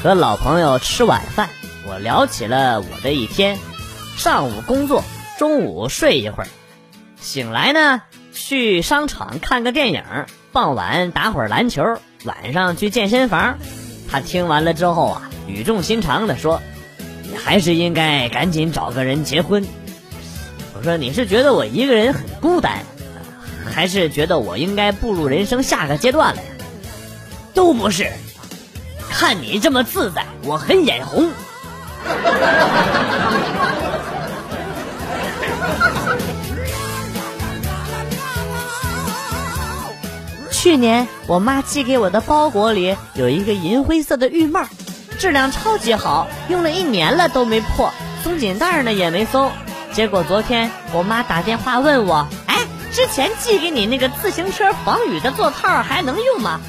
和老朋友吃晚饭，我聊起了我的一天。上午工作，中午睡一会儿，醒来呢去商场看个电影，傍晚打会儿篮球，晚上去健身房。他听完了之后啊，语重心长地说：“你还是应该赶紧找个人结婚。”我说：“你是觉得我一个人很孤单，还是觉得我应该步入人生下个阶段了呀？”都不是。看你这么自在，我很眼红。去年我妈寄给我的包裹里有一个银灰色的浴帽，质量超级好，用了一年了都没破，松紧带呢也没松。结果昨天我妈打电话问我：“哎，之前寄给你那个自行车防雨的座套还能用吗？”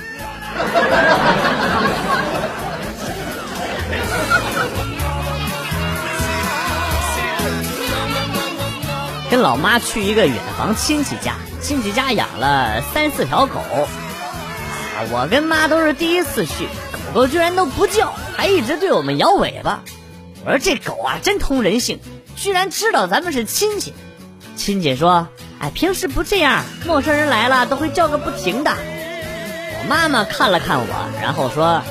跟老妈去一个远房亲戚家，亲戚家养了三四条狗，啊，我跟妈都是第一次去，狗狗居然都不叫，还一直对我们摇尾巴。我说这狗啊真通人性，居然知道咱们是亲戚。亲戚说：“哎，平时不这样，陌生人来了都会叫个不停的。”我妈妈看了看我，然后说：“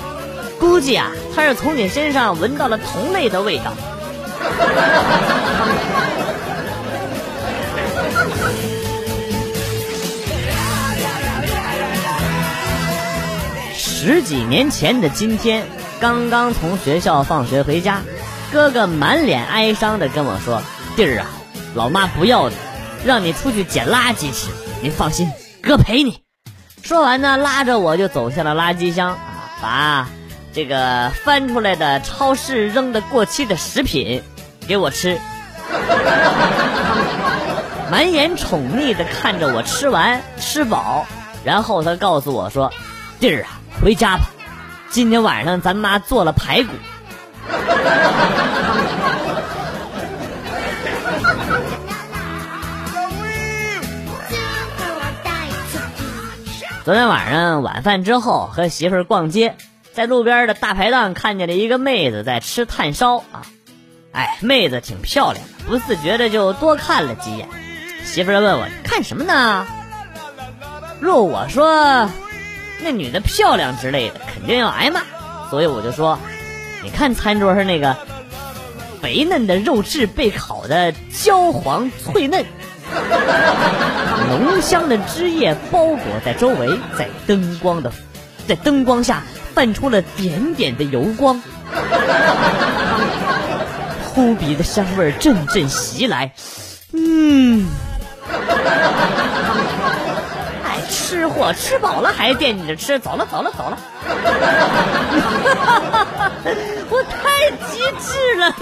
估计啊，它是从你身上闻到了同类的味道。” 十几年前的今天，刚刚从学校放学回家，哥哥满脸哀伤的跟我说：“弟儿啊，老妈不要你，让你出去捡垃圾吃。你放心，哥陪你。”说完呢，拉着我就走向了垃圾箱，啊把这个翻出来的超市扔的过期的食品给我吃，满眼宠溺的看着我吃完吃饱，然后他告诉我说：“弟儿啊。”回家吧，今天晚上咱妈做了排骨。昨天晚上晚饭之后和媳妇儿逛街，在路边的大排档看见了一个妹子在吃炭烧啊，哎，妹子挺漂亮的，不自觉的就多看了几眼。媳妇儿问我看什么呢？若我说。那女的漂亮之类的，肯定要挨骂，所以我就说，你看餐桌上那个肥嫩的肉质被烤的焦黄脆嫩，浓香的汁液包裹在周围，在灯光的在灯光下泛出了点点的油光，扑鼻的香味阵阵袭来，嗯。吃货吃饱了还惦记着吃，走了走了走了，我太机智了。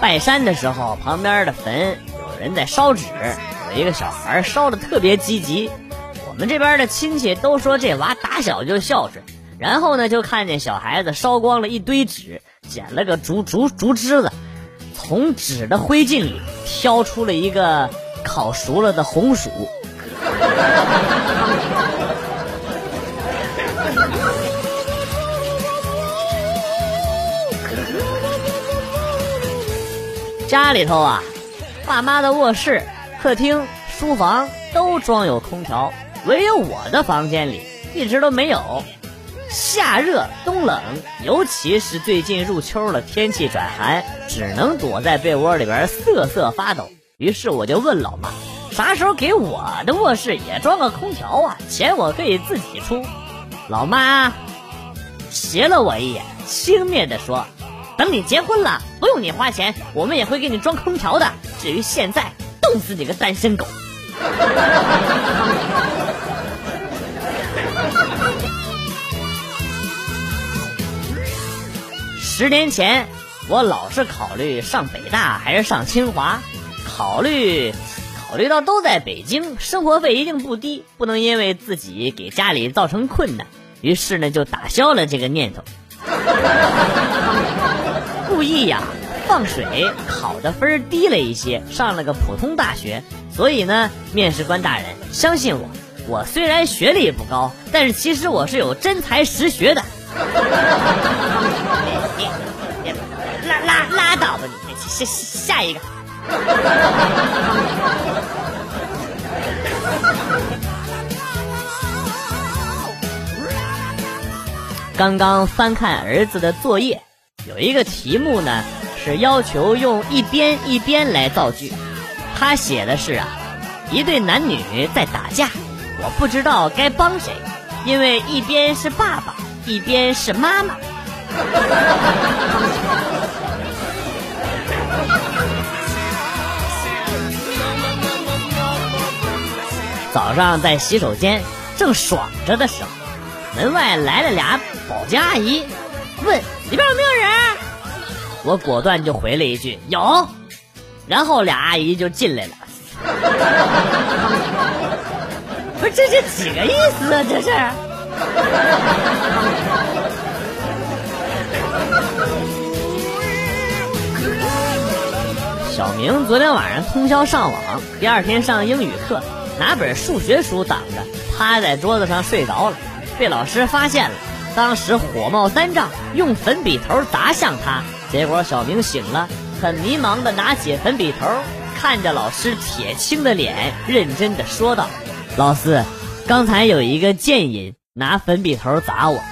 拜山的时候，旁边的坟有人在烧纸，有一个小孩烧的特别积极。我们这边的亲戚都说这娃打小就孝顺。然后呢，就看见小孩子烧光了一堆纸，捡了个竹竹竹枝子，从纸的灰烬里挑出了一个烤熟了的红薯。家里头啊，爸妈的卧室、客厅、书房都装有空调，唯有我的房间里一直都没有。夏热冬冷，尤其是最近入秋了，天气转寒，只能躲在被窝里边瑟瑟发抖。于是我就问老妈，啥时候给我的卧室也装个空调啊？钱我可以自己出。老妈斜了我一眼，轻蔑地说：“等你结婚了，不用你花钱，我们也会给你装空调的。至于现在，冻死你个单身狗！” 十年前，我老是考虑上北大还是上清华，考虑考虑到都在北京，生活费一定不低，不能因为自己给家里造成困难，于是呢就打消了这个念头。故意呀，放水考的分低了一些，上了个普通大学。所以呢，面试官大人，相信我，我虽然学历不高，但是其实我是有真才实学的。下下一个。刚刚翻看儿子的作业，有一个题目呢，是要求用一边一边来造句。他写的是啊，一对男女在打架，我不知道该帮谁，因为一边是爸爸，一边是妈妈。早上在洗手间正爽着的时候，门外来了俩保洁阿姨，问里边有没有人。我果断就回了一句有，然后俩阿姨就进来了。不是这是几个意思啊？这是。小明昨天晚上通宵上网，第二天上英语课。拿本数学书挡着，趴在桌子上睡着了，被老师发现了。当时火冒三丈，用粉笔头砸向他。结果小明醒了，很迷茫的拿起粉笔头，看着老师铁青的脸，认真的说道：“老师，刚才有一个贱人拿粉笔头砸我。”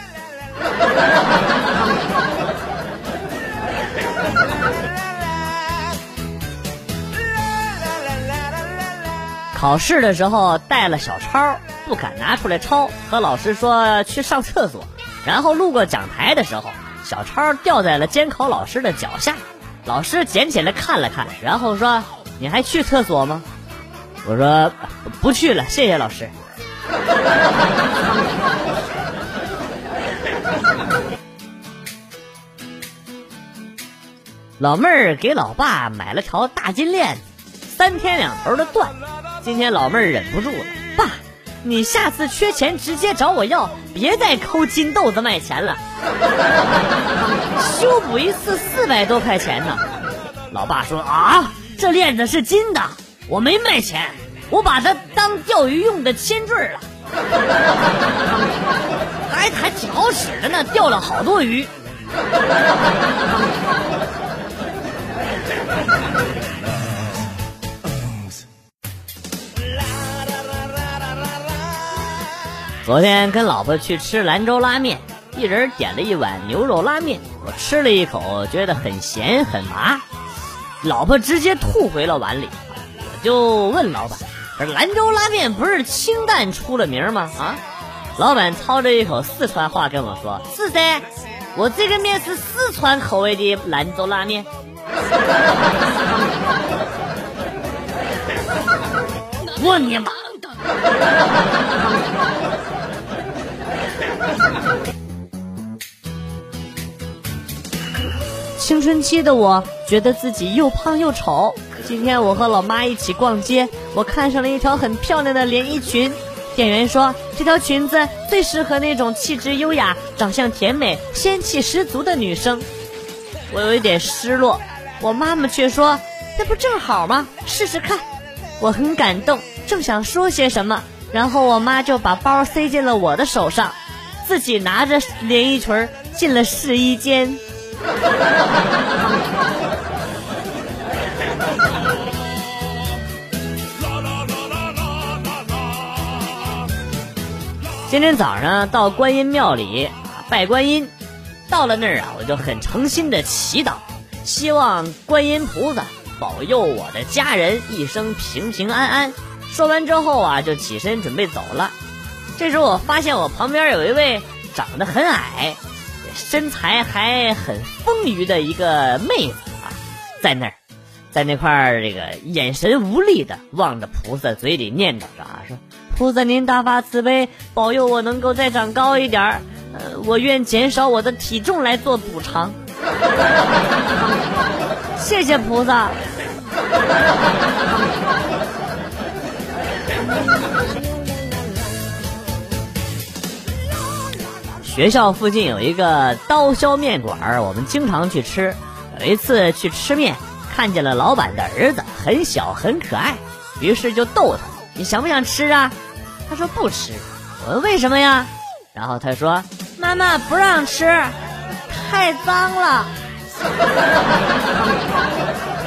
考试的时候带了小抄，不敢拿出来抄，和老师说去上厕所。然后路过讲台的时候，小抄掉在了监考老师的脚下，老师捡起来看了看，然后说：“你还去厕所吗？”我说：“不去了，谢谢老师。”老妹儿给老爸买了条大金链子，三天两头的断。今天老妹儿忍不住了，爸，你下次缺钱直接找我要，别再抠金豆子卖钱了。修补一次四百多块钱呢。老爸说啊，这链子是金的，我没卖钱，我把它当钓鱼用的铅坠了，还还挺好使的呢，钓了好多鱼。昨天跟老婆去吃兰州拉面，一人点了一碗牛肉拉面。我吃了一口，觉得很咸很麻，老婆直接吐回了碗里。我就问老板：“这兰州拉面不是清淡出了名吗？”啊，老板操着一口四川话跟我说：“是噻，我这个面是四川口味的兰州拉面。” 我你妈！青春期的我觉得自己又胖又丑。今天我和老妈一起逛街，我看上了一条很漂亮的连衣裙。店员说这条裙子最适合那种气质优雅、长相甜美、仙气十足的女生。我有一点失落，我妈妈却说那不正好吗？试试看。我很感动，正想说些什么，然后我妈就把包塞进了我的手上，自己拿着连衣裙进了试衣间。今天早上到观音庙里拜观音，到了那儿啊，我就很诚心的祈祷，希望观音菩萨保佑我的家人一生平平安安。说完之后啊，就起身准备走了。这时候我发现我旁边有一位长得很矮。身材还很丰腴的一个妹子啊，在那儿，在那块儿，这个眼神无力的望着菩萨，嘴里念叨着啊，说：“菩萨您大发慈悲，保佑我能够再长高一点儿，呃，我愿减少我的体重来做补偿。”谢谢菩萨。学校附近有一个刀削面馆，我们经常去吃。有一次去吃面，看见了老板的儿子，很小很可爱，于是就逗他：“你想不想吃啊？”他说不吃。我问为什么呀？然后他说：“妈妈不让吃，太脏了。”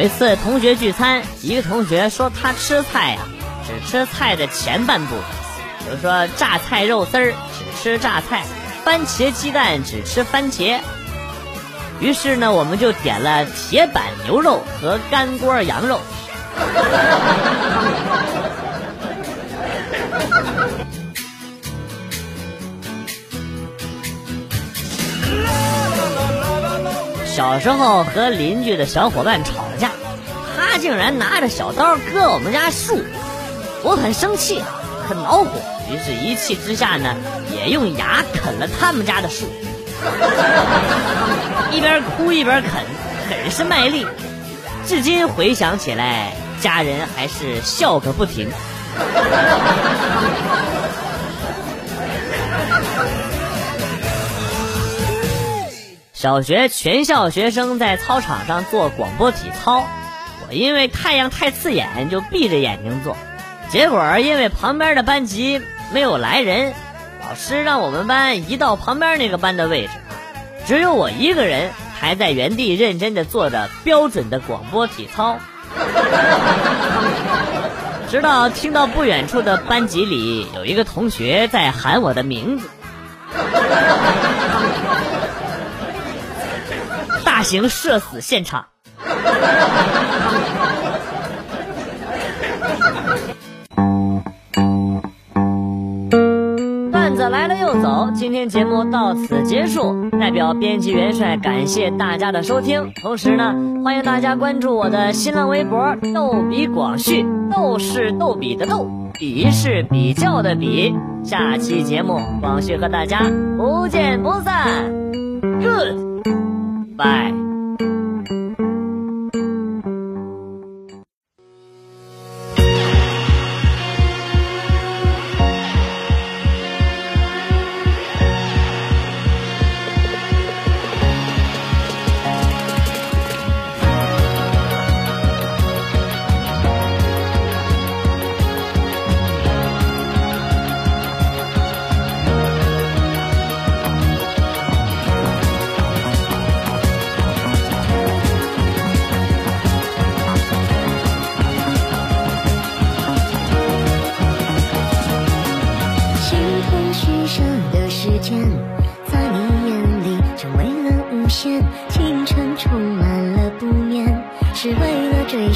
有一次同学聚餐，一个同学说他吃菜呀，只吃菜的前半部分，比如说榨菜肉丝儿只吃榨菜，番茄鸡蛋只吃番茄。于是呢，我们就点了铁板牛肉和干锅羊肉。小时候和邻居的小伙伴吵架，他竟然拿着小刀割我们家树，我很生气，很恼火，于是一气之下呢，也用牙啃了他们家的树，一边哭一边啃，很是卖力。至今回想起来，家人还是笑个不停。小学全校学生在操场上做广播体操，我因为太阳太刺眼就闭着眼睛做，结果因为旁边的班级没有来人，老师让我们班移到旁边那个班的位置，只有我一个人还在原地认真的做着标准的广播体操，直到听到不远处的班级里有一个同学在喊我的名字。大型社死现场。段子来了又走，今天节目到此结束。代表编辑元帅感谢大家的收听，同时呢，欢迎大家关注我的新浪微博“逗比广旭”，逗是逗比的逗，比是比较的比。下期节目，广旭和大家不见不散。Good。拜。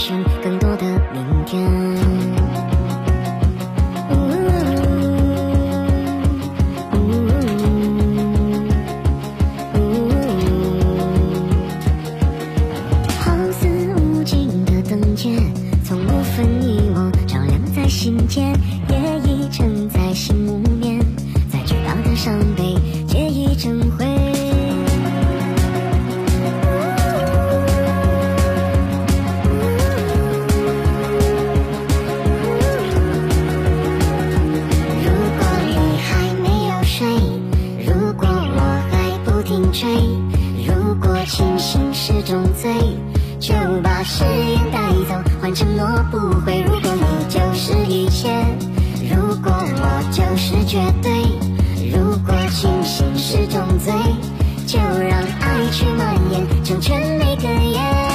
寻更多的明天，好似无尽的灯街，从不分你我，照亮在心间，夜已沉在心无眠，再巨大的伤悲，皆已成灰。就让爱去蔓延成全每个夜。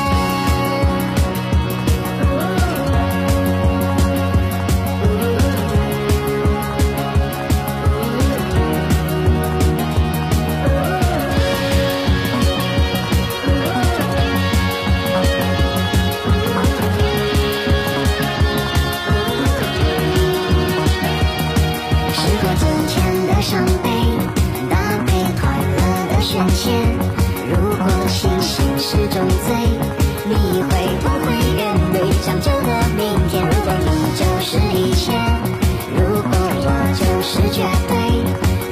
是种罪你会不会愿意将就的明天如果你就是一切？如果我就是绝对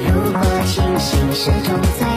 如果清醒是种罪。